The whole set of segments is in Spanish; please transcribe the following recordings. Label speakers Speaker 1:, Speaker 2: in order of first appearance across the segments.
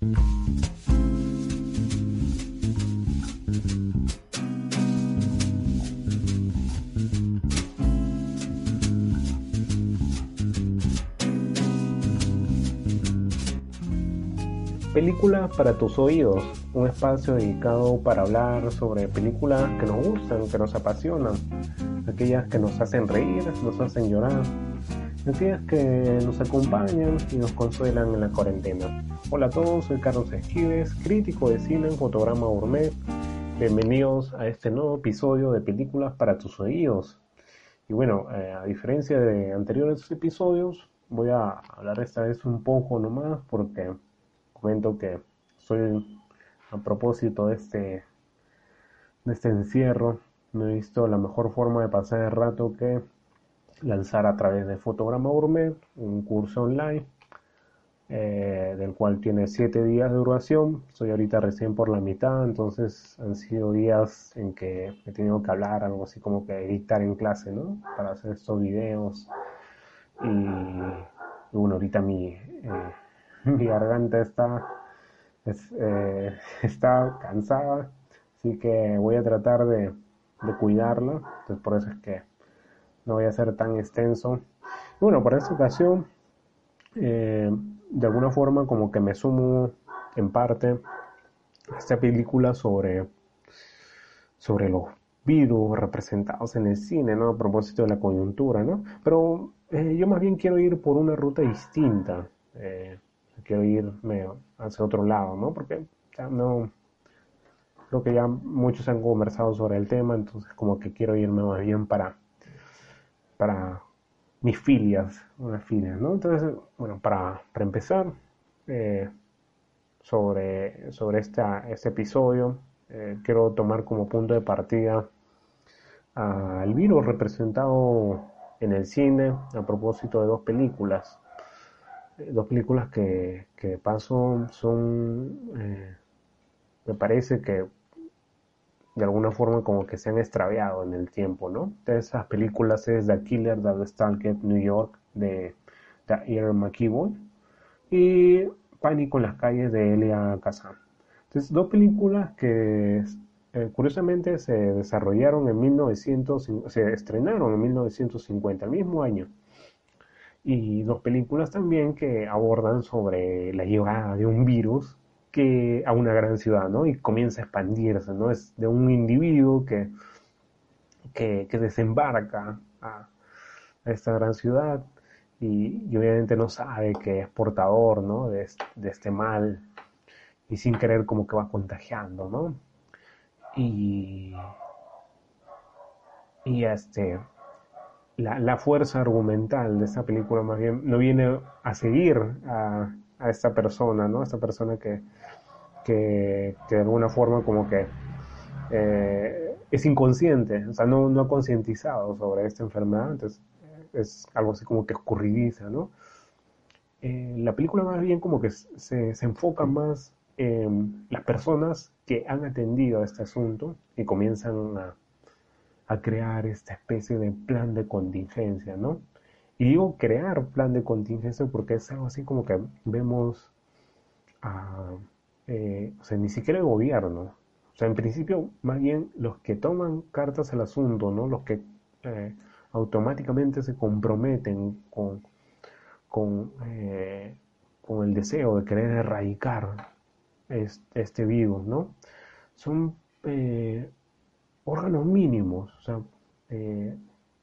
Speaker 1: Películas para tus oídos, un espacio dedicado para hablar sobre películas que nos gustan, que nos apasionan, aquellas que nos hacen reír, nos hacen llorar, aquellas que nos acompañan y nos consuelan en la cuarentena. Hola a todos, soy Carlos Esquives, crítico de cine en Fotograma Gourmet. Bienvenidos a este nuevo episodio de Películas para tus oídos. Y bueno, eh, a diferencia de anteriores episodios, voy a hablar esta vez un poco nomás porque comento que soy a propósito de este, de este encierro, no he visto la mejor forma de pasar el rato que lanzar a través de Fotograma Gourmet un curso online eh, del cual tiene 7 días de duración. Soy ahorita recién por la mitad, entonces han sido días en que he tenido que hablar, algo así como que editar en clase, ¿no? Para hacer estos videos. Y, bueno, ahorita mi, eh, mi garganta está, eh, está cansada, así que voy a tratar de, de cuidarla, entonces por eso es que no voy a ser tan extenso. bueno, por esta ocasión, de alguna forma como que me sumo en parte a esta película sobre, sobre los virus representados en el cine, ¿no? A propósito de la coyuntura, ¿no? Pero eh, yo más bien quiero ir por una ruta distinta. Eh, quiero irme hacia otro lado, ¿no? Porque ya no, creo que ya muchos han conversado sobre el tema, entonces como que quiero irme más bien para, para mis filias, unas filias, ¿no? Entonces, bueno, para, para empezar, eh, sobre, sobre esta, este episodio, eh, quiero tomar como punto de partida al virus representado en el cine a propósito de dos películas dos películas que, que paso son, eh, me parece que de alguna forma como que se han extraviado en el tiempo, ¿no? De esas películas es The Killer that Stalked New York de, de Ian McKeown y Pánico en las calles de Elia Kazan. Entonces, dos películas que eh, curiosamente se desarrollaron en 1900, se estrenaron en 1950, el mismo año y dos películas también que abordan sobre la llegada de un virus a una gran ciudad, ¿no? Y comienza a expandirse, ¿no? Es de un individuo que, que, desembarca a, esta gran ciudad y, obviamente no sabe que es portador, ¿no? De, de, este mal y sin querer como que va contagiando, ¿no? Y, y este, la, fuerza argumental de esta película más bien no viene a seguir a, esta persona, ¿no? Esta persona que, que, de alguna forma como que eh, es inconsciente, o sea, no, no ha concientizado sobre esta enfermedad, entonces es algo así como que escurridiza, ¿no? Eh, la película más bien como que se, se enfoca más en las personas que han atendido a este asunto y comienzan a a crear esta especie de plan de contingencia, ¿no? Y digo crear plan de contingencia porque es algo así como que vemos a, eh, o sea, ni siquiera el gobierno, o sea, en principio, más bien los que toman cartas al asunto, ¿no? Los que eh, automáticamente se comprometen con, con, eh, con, el deseo de querer erradicar este, virus, ¿no? Son órganos mínimos, o sea,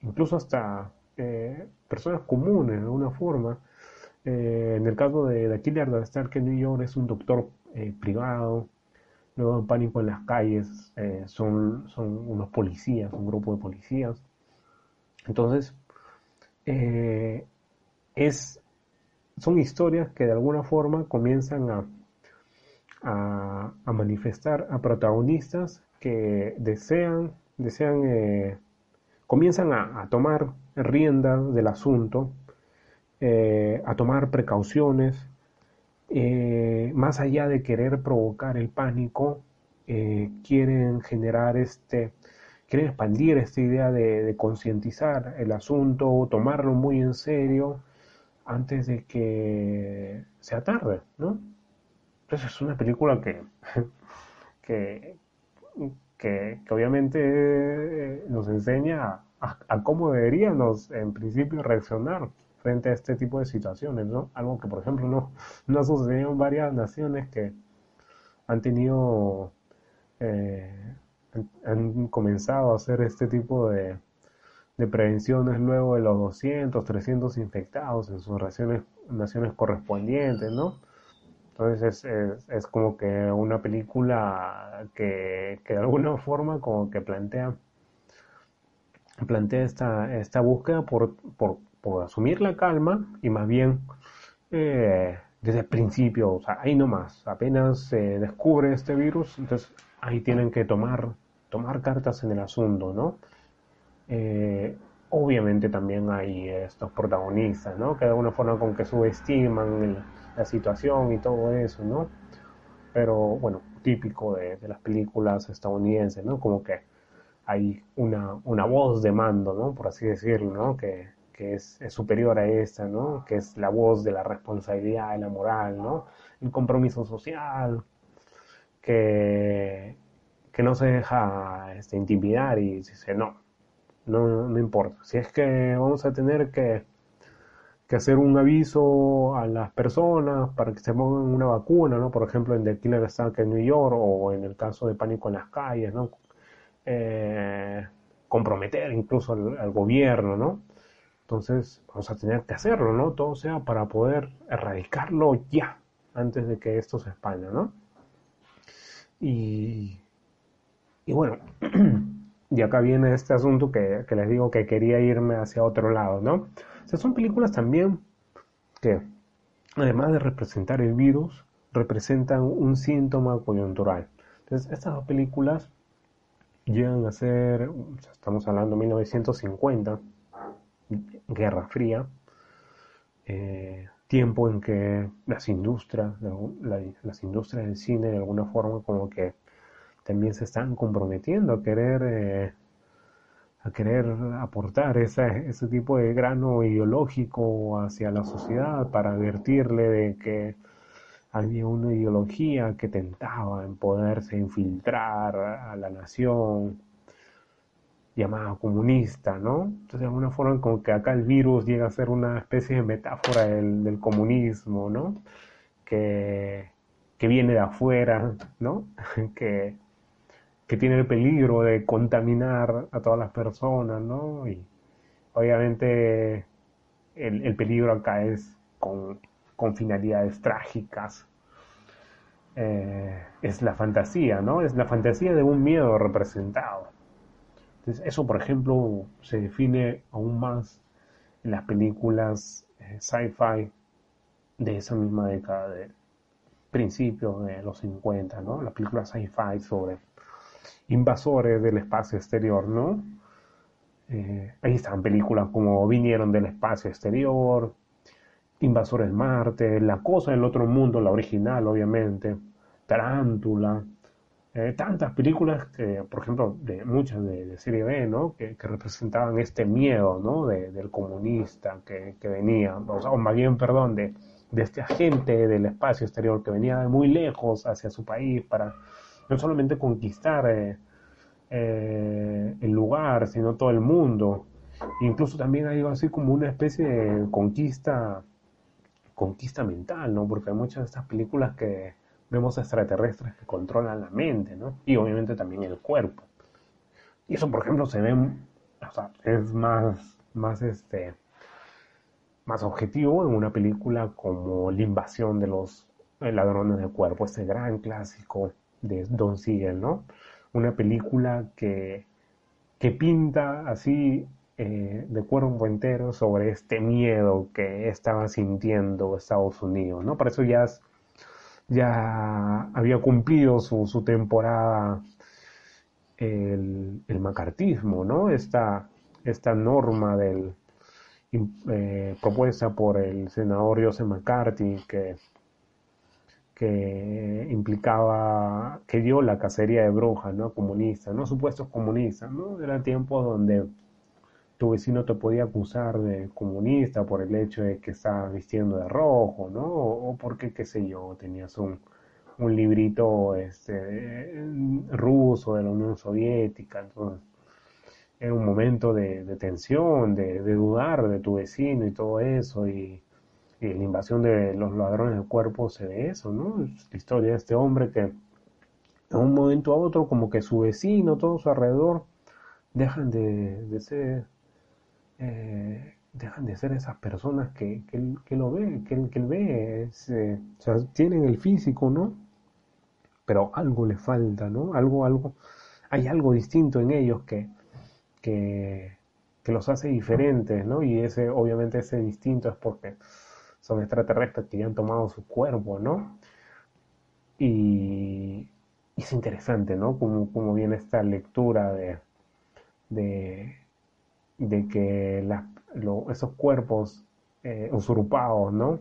Speaker 1: incluso hasta eh, personas comunes de alguna forma. Eh, en el caso de, de Killer que en New York es un doctor privado, luego en Pánico en las calles son, son unos policías, un grupo de policías. Entonces, es, son historias que de alguna forma comienzan a, a, a manifestar a protagonistas que desean, desean eh, comienzan a, tomar rienda del asunto, eh, a tomar precauciones, eh, más allá de querer provocar el pánico, quieren generar este, quieren expandir esta idea de, concientizar el asunto, tomarlo muy en serio antes de que sea tarde, ¿no? Entonces es una película que, que, que, obviamente eh, nos enseña a, cómo deberíamos en principio reaccionar frente a este tipo de situaciones, ¿no? Algo que por ejemplo no, no ha sucedido en varias naciones que han tenido, eh, han, comenzado a hacer este tipo de, de prevenciones luego de los 200, 300 infectados en sus naciones, naciones correspondientes, ¿no? Entonces es, es, como que una película que, que, de alguna forma como que plantea, plantea esta, esta búsqueda por, por, por asumir la calma y más bien eh, desde el principio, o sea, ahí nomás, apenas se descubre este virus, entonces ahí tienen que tomar, tomar cartas en el asunto, ¿no? Eh, obviamente también hay estos protagonistas, ¿no? Que de alguna forma con que subestiman el, la situación y todo eso, ¿no? Pero bueno, típico de, las películas estadounidenses, ¿no? Como que hay una, una voz de mando, ¿no? Por así decirlo, ¿no? Que, que es, superior a esta, ¿no? Que es la voz de la responsabilidad, de la moral, ¿no? El compromiso social, que, que no se deja este, intimidar y dice, no, no, no importa. Si es que vamos a tener que que hacer un aviso a las personas para que se pongan una vacuna, ¿no? Por ejemplo, en The Killer Attack en New York o en el caso de pánico en las calles, ¿no? Eh, comprometer incluso al, gobierno, ¿no? Entonces vamos a tener que hacerlo, ¿no? Todo sea para poder erradicarlo ya, antes de que esto se expanda, ¿no? Y, y bueno, y acá viene este asunto que, que les digo que quería irme hacia otro lado, ¿no? son películas también que, además de representar el virus, representan un síntoma coyuntural. Entonces, estas dos películas llegan a ser, estamos hablando de 1950, Guerra Fría, eh, tiempo en que las industrias, las industrias del cine de alguna forma como que también se están comprometiendo a querer eh, a querer aportar ese, ese tipo de grano ideológico hacia la sociedad para advertirle de que había una ideología que tentaba en poderse infiltrar a la nación llamada comunista, ¿no? Entonces de alguna forma como que acá el virus llega a ser una especie de metáfora del, del comunismo, ¿no? Que, que viene de afuera, ¿no? que, que tiene el peligro de contaminar a todas las personas, ¿no? Y obviamente el, peligro acá es con, finalidades trágicas. Eh, es la fantasía, ¿no? Es la fantasía de un miedo representado. Entonces, eso, por ejemplo, se define aún más en las películas eh, sci-fi de esa misma década, de principios de los 50, ¿no? Las películas sci-fi sobre invasores del espacio exterior, ¿no? Eh, ahí están películas como Vinieron del espacio exterior, Invasores Marte, La cosa del otro mundo, la original, obviamente, Tarántula, eh, tantas películas que, por ejemplo, de muchas de, serie B, ¿no? Que, representaban este miedo, ¿no? del comunista que, venía, o, más bien, perdón, de, de este agente del espacio exterior que venía de muy lejos hacia su país para no solamente conquistar eh, eh, el lugar, sino todo el mundo. Incluso también hay así como una especie de conquista, conquista mental, ¿no? Porque hay muchas de estas películas que vemos extraterrestres que controlan la mente, ¿no? Y obviamente también el cuerpo. Y eso, por ejemplo, se ve, o sea, es más, más este, más objetivo en una película como La invasión de los ladrones de cuerpo, este gran clásico de Don Siegel, ¿no? Una película que, que pinta así eh, de cuerpo entero sobre este miedo que estaba sintiendo Estados Unidos, ¿no? Para eso ya, ya había cumplido su, su temporada el, el, macartismo, ¿no? Esta, esta norma del, eh, propuesta por el senador Joseph McCarthy que que implicaba, que dio la cacería de brujas, ¿no? Comunistas, ¿no? Supuestos comunistas, ¿no? Era tiempo donde tu vecino te podía acusar de comunista por el hecho de que estaba vistiendo de rojo, ¿no? O, porque, qué sé yo, tenías un, un librito este, ruso de la Unión Soviética. Entonces, era un momento de, tensión, de, dudar de tu vecino y todo eso. Y, y, la invasión de los ladrones del cuerpo se ve eso, ¿no? la historia de este hombre que de un momento a otro, como que su vecino, todo su alrededor, dejan de, ser. Eh, dejan de ser esas personas que, que, lo ve, que, que él ve, eh, o sea, tienen el físico, ¿no? Pero algo le falta, ¿no? Algo, algo, hay algo distinto en ellos que, que, que los hace diferentes, ¿no? Y ese, obviamente, ese distinto es porque son extraterrestres que ya han tomado su cuerpo, ¿no? Y, es interesante, ¿no? Como, como viene esta lectura de, de, de que las esos cuerpos eh, usurpados, ¿no?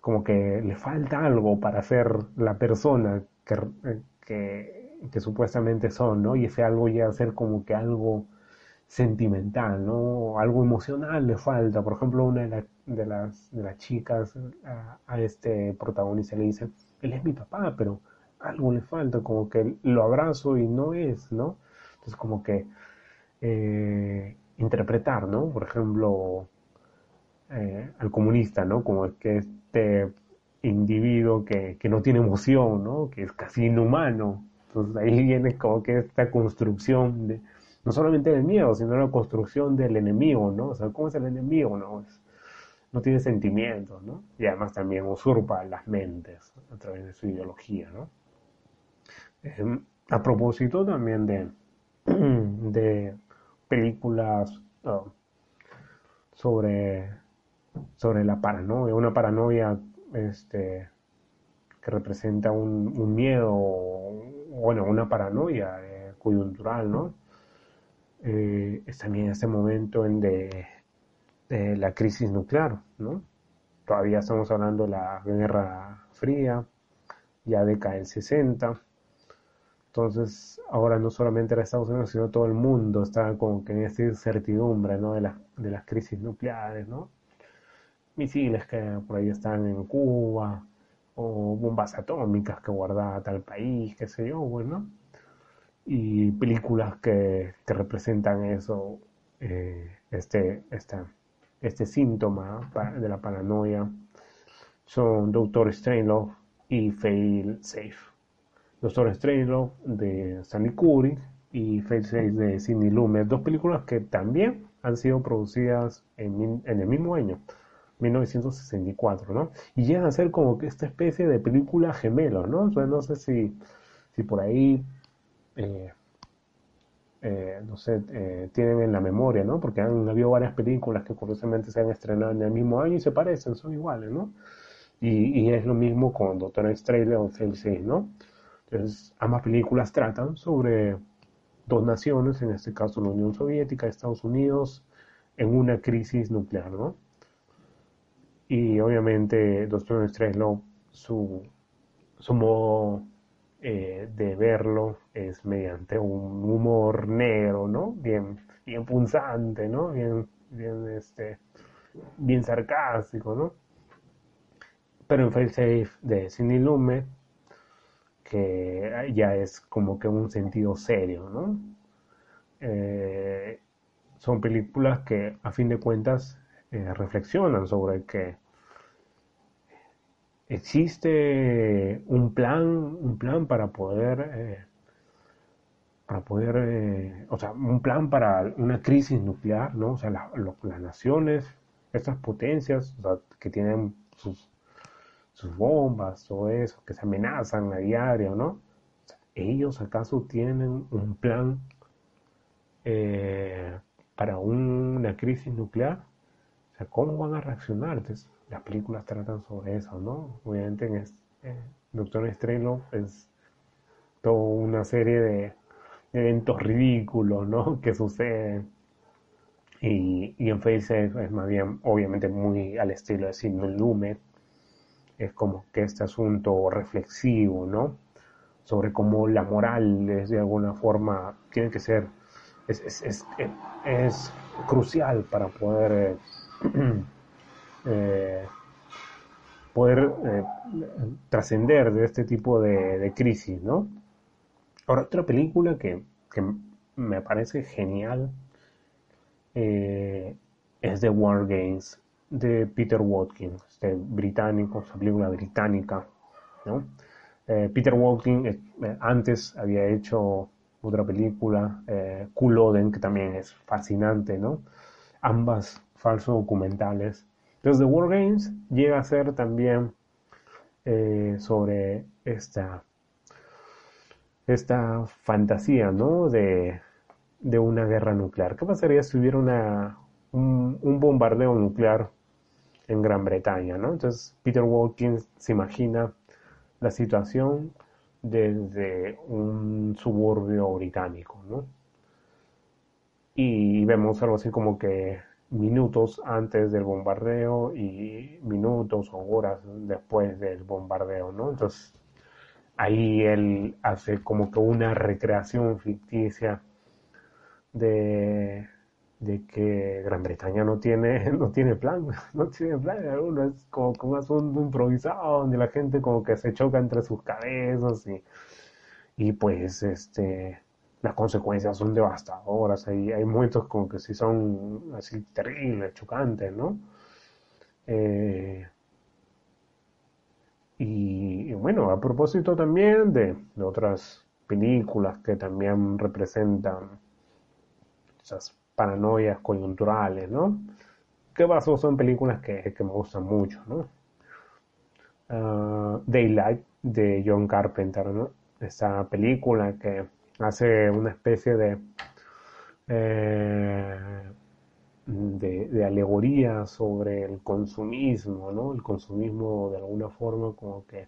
Speaker 1: Como que le falta algo para ser la persona que, que, supuestamente son, ¿no? Y ese algo ya a ser como que algo sentimental, ¿no? Algo emocional le falta. Por ejemplo, una de, de, las, de las chicas a, este protagonista le dice, él es mi papá, pero algo le falta, como que lo abrazo y no es, ¿no? Entonces como que eh, interpretar, ¿no? Por ejemplo, eh, al comunista, ¿no? Como que este individuo que, no tiene emoción, ¿no? Que es casi inhumano. Entonces ahí viene como que esta construcción de, no solamente del miedo, sino la construcción del enemigo, ¿no? O sea, ¿cómo es el enemigo, no? no tiene sentimientos, ¿no? Y además también usurpa las mentes a través de su ideología, ¿no? Em, a propósito también de, de películas sobre, sobre la paranoia, una paranoia este, que representa un, miedo, bueno, una paranoia eh, coyuntural, ¿no? Eh, es también este momento en de, la crisis nuclear, ¿no? Todavía estamos hablando de la Guerra Fría, ya decae el 60, entonces, ahora no solamente era Estados Unidos, sino todo el mundo estaba como que en esa incertidumbre, ¿no? De, de las crisis nucleares, ¿no? Misiles que por ahí están en Cuba, o bombas atómicas que guardaba tal país, qué sé yo, bueno. Y películas que, que representan eso, eh, este, este síntoma de la paranoia, son Doctor Strangelove y Fail Safe. Doctor Strangelove de Stanley Kubrick y Face 6 de Sidney Lumet, dos películas que también han sido producidas en, el mismo año, 1964, ¿no? Y llegan a ser como que esta especie de película gemelo, ¿no? No sé si, si por ahí, eh, eh, no sé, eh, tienen en la memoria, ¿no? Porque han habido varias películas que curiosamente se han estrenado en el mismo año y se parecen, son iguales, ¿no? Y, es lo mismo con Doctor Strange o Face 6, ¿no? Ambas películas tratan sobre dos naciones, en este caso la Unión Soviética y Estados Unidos, en una crisis nuclear, ¿no? Y obviamente Doctor Strangelove, su, su modo eh, de verlo es mediante un humor negro, ¿no? Bien, bien punzante, ¿no? Bien, bien, este, bien sarcástico, ¿no? Pero en Failsafe de Sidney Lumet que ya es como que un sentido serio, ¿no? Eh, son películas que a fin de cuentas eh, reflexionan sobre que existe un plan, un plan para poder, eh, para poder, o sea, un plan para una crisis nuclear, ¿no? O sea, las naciones, estas potencias, que tienen sus sus bombas, todo eso, que se amenazan a diario, ¿no? ¿Ellos acaso tienen un plan eh, para una crisis nuclear? O sea, ¿cómo van a reaccionar? las películas tratan sobre eso, ¿no? Obviamente en eh, Doctor es toda una serie de eventos ridículos, ¿no? Que suceden. Y, en Face es, más bien, obviamente, muy al estilo de Sidney Lumet, es como que este asunto reflexivo, ¿no? Sobre cómo la moral es de alguna forma, tiene que ser, es, es, es, crucial para poder eh, eh, poder eh, trascender de este tipo de, crisis, ¿no? Ahora, otra película que, me parece genial es The War Games de Peter Watkins, este británico, esa película británica, ¿no? Eh, Peter Watkins antes había hecho otra película, eh, Culloden, que también es fascinante, ¿no? Ambas falsos documentales entonces, The War Games llega a ser también eh, sobre esta, esta fantasía, ¿no? De, una guerra nuclear. ¿Qué pasaría si hubiera una, un, bombardeo nuclear en Gran Bretaña, ¿no? Entonces, Peter Watkins se imagina la situación desde un suburbio británico, ¿no? Y vemos algo así como que minutos antes del bombardeo y minutos o horas después del bombardeo, ¿no? Entonces, ahí él hace como que una recreación ficticia de, de que Gran Bretaña no tiene, no tiene plan, no tiene plan alguno, es como, como un asunto improvisado donde la gente como que se choca entre sus cabezas y, y pues este las consecuencias son devastadoras. Hay, hay momentos como que sí son así terribles, chocantes, ¿no? Eh, y, bueno, a propósito también de, otras películas que también representan esas paranoias coyunturales, ¿no? ¿Qué pasó? Son películas que, me gustan mucho, ¿no? Ah, Daylight de John Carpenter, ¿no? Esa película que hace una especie de, eh, de, alegoría sobre el consumismo, ¿no? El consumismo de alguna forma como que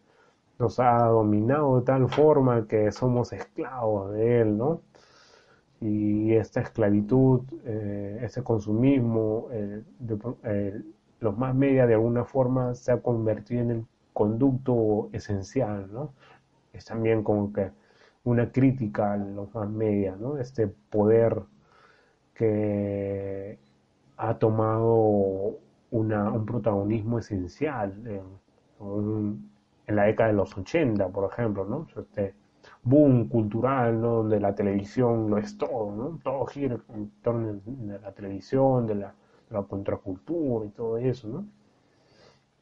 Speaker 1: nos ha dominado de tal forma que somos esclavos de él, ¿no? Y esta esclavitud, eh, ese consumismo, eh, los más media de alguna forma se ha convertido en el conducto esencial, ¿no? Es también como que una crítica a los más media, ¿no? Este poder que ha tomado un protagonismo esencial en, la década de los 80, por ejemplo, ¿no? Este boom cultural, ¿no? Donde la televisión lo es todo, ¿no? Todo gira en torno de la televisión, de la, contracultura y todo eso, ¿no?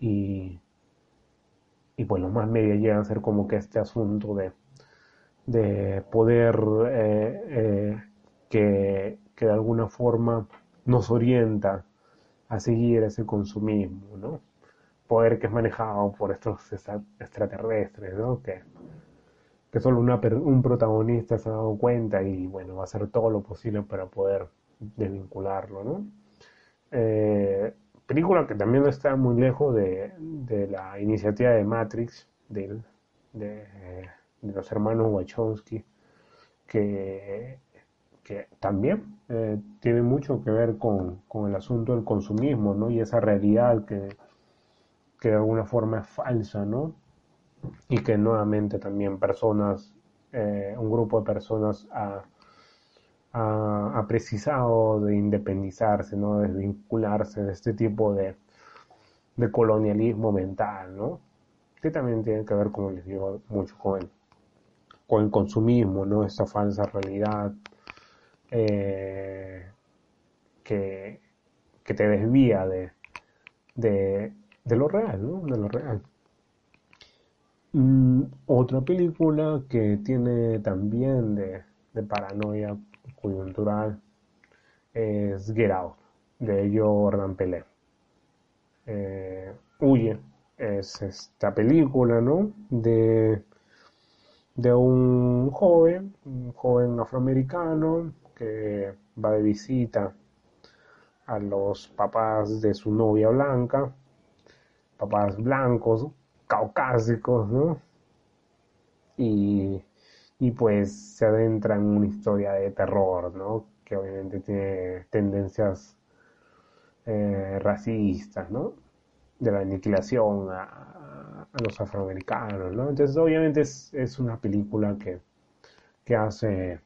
Speaker 1: Y, y pues los más media llegan a ser como que este asunto de de poder eh, eh, que, de alguna forma nos orienta a seguir ese consumismo, ¿no? Poder que es manejado por estos extraterrestres, ¿no? Que, que solo un protagonista se ha dado cuenta y, bueno, va a hacer todo lo posible para poder desvincularlo, ¿no? Eh, película que también está muy lejos de, la iniciativa de Matrix, de, de los hermanos Wachowski, que, que también eh, tiene mucho que ver con, el asunto del consumismo, ¿no? Y esa realidad que, que de alguna forma es falsa, ¿no? Y que nuevamente también personas, eh, un grupo de personas ha, ha, precisado de independizarse, ¿no? De desvincularse de este tipo de, de colonialismo mental, ¿no? Que también tiene que ver, como les digo, mucho con él con el consumismo, ¿no? Esta falsa realidad eh, que, te desvía de, de, lo real, ¿no? De lo real. Mm, otra película que tiene también de, paranoia coyuntural es Get Out, de Jordan Pelé. Eh, Huye es esta película, ¿no? De de un joven, un joven afroamericano que va de visita a los papás de su novia blanca, papás blancos, caucásicos, ¿no? Y, pues se adentra en una historia de terror, ¿no? Que obviamente tiene tendencias eh, racistas, ¿no? De la aniquilación a, a los afroamericanos, ¿no? Entonces obviamente es, una película que, que, hace,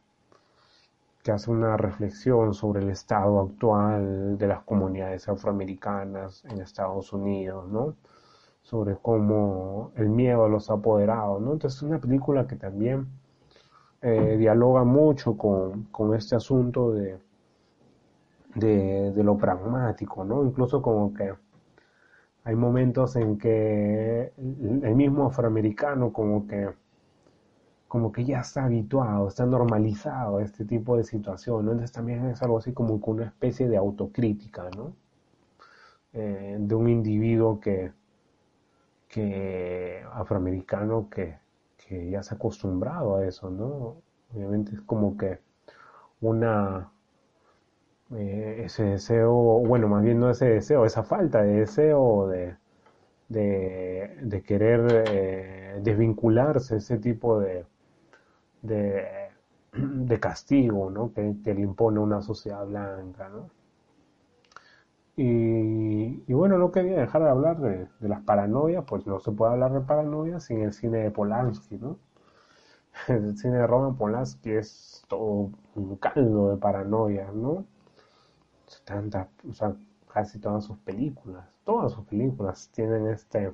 Speaker 1: que hace una reflexión sobre el estado actual de las comunidades afroamericanas en Estados Unidos, ¿no? Sobre cómo el miedo los ha apoderado, ¿no? Entonces es una película que también eh, dialoga mucho con, con, este asunto de, de, de, lo pragmático, ¿no? Incluso como que hay momentos en que el mismo afroamericano como que como que ya está habituado, está normalizado a este tipo de situación, ¿no? Entonces también es algo así como una especie de autocrítica, ¿no? Eh, de un individuo que, que afroamericano que, que ya se ha acostumbrado a eso, ¿no? Obviamente es como que una eh, ese deseo, bueno, más bien no ese deseo, esa falta de deseo de, de, querer eh, desvincularse, ese tipo de, de, castigo ¿no? que, le impone una sociedad blanca. ¿no? Y, bueno, no quería dejar de hablar de, las paranoias, pues no se puede hablar de paranoia sin el cine de Polanski, ¿no? El cine de Roman Polanski es todo un caldo de paranoia, ¿no? Tanta, o sea, casi todas sus películas, todas sus películas tienen este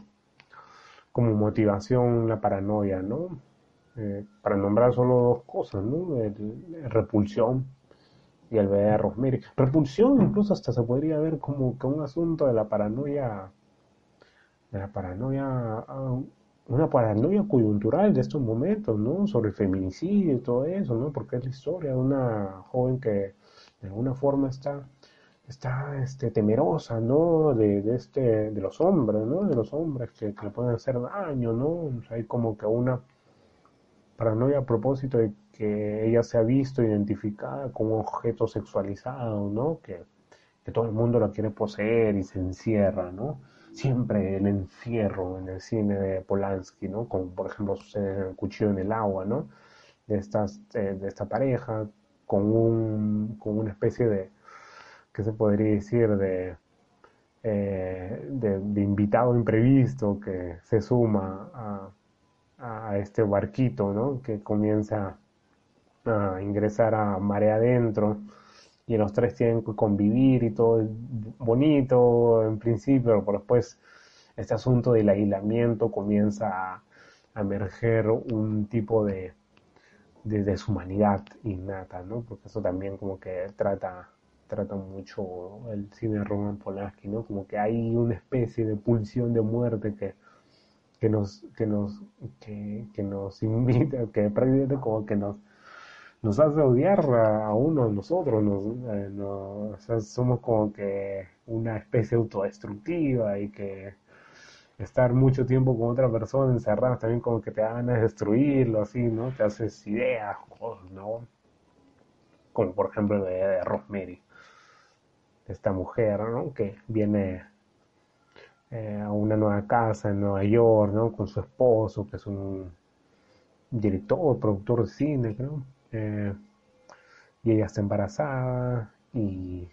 Speaker 1: como motivación la paranoia, ¿no? Eh, para nombrar solo dos cosas, ¿no? repulsión y el bebé de Rosemary. Repulsión incluso hasta se podría ver como que un asunto de la paranoia, de la paranoia, ah, una paranoia coyuntural de estos momentos, ¿no? Sobre el feminicidio y todo eso, ¿no? Porque es la historia de una joven que de alguna forma está está este, temerosa, ¿no? De, de, este, de los hombres, ¿no? De los hombres que, le pueden hacer daño, ¿no? hay como que una paranoia a propósito de que ella se ha visto identificada como objeto sexualizado, ¿no? Que, que todo el mundo la quiere poseer y se encierra, ¿no? Siempre el encierro en el cine de Polanski, ¿no? Como por ejemplo sucede en El cuchillo en el agua, ¿no? De, estas, eh, de esta pareja con, un, con una especie de, ¿qué se podría decir? De, eh, de, invitado imprevisto que se suma a, a este barquito, ¿no? Que comienza a ingresar a marea adentro y los tres tienen que convivir y todo es bonito en principio, pero después este asunto del aislamiento comienza a, emerger un tipo de, de deshumanidad innata, ¿no? Porque eso también como que trata trata mucho el cine de Roman Polanski, ¿no? Como que hay una especie de pulsión de muerte que, que nos, que nos, que, nos invita, que prácticamente como que nos, nos hace odiar a, uno de nosotros, nos, somos como que una especie autodestructiva y que estar mucho tiempo con otra persona encerrada también como que te da ganas de destruirlo, así, ¿no? Te haces ideas, ¿no? Como por ejemplo de, de Rosemary esta mujer, ¿no? Que viene eh, a una nueva casa en Nueva York, ¿no? Con su esposo, que es un director, productor de cine, creo. Eh, y ella está embarazada y,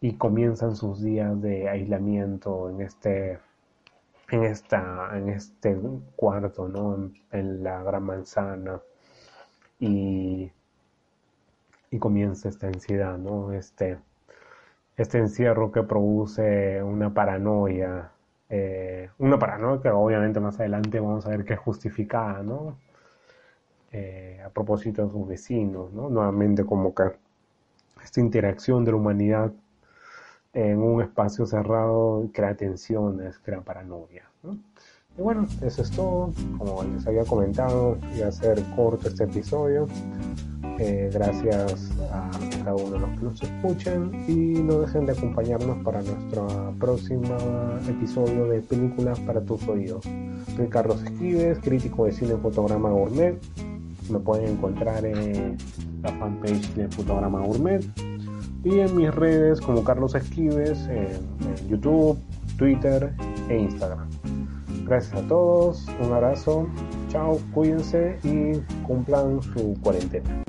Speaker 1: y comienzan sus días de aislamiento en este en esta en este cuarto no en, la gran manzana y, y comienza esta ansiedad no este este encierro que produce una paranoia, eh, una paranoia que obviamente más adelante vamos a ver que es justificada, ¿no? Eh, a propósito de sus vecinos, ¿no? Nuevamente como que esta interacción de la humanidad en un espacio cerrado crea tensiones, crea paranoia, ¿no? Y bueno, eso es todo. Como les había comentado, iba a ser corto este episodio. Eh, gracias a cada uno de los que nos escuchan y no dejen de acompañarnos para nuestro próximo episodio de Películas para tus oídos. Soy Carlos Esquives, crítico de cine Fotograma Gourmet. Me pueden encontrar en la fanpage de Fotograma Gourmet y en mis redes como Carlos Esquives en YouTube, Twitter e Instagram. Gracias a todos, un abrazo, chao, cuídense y cumplan su cuarentena.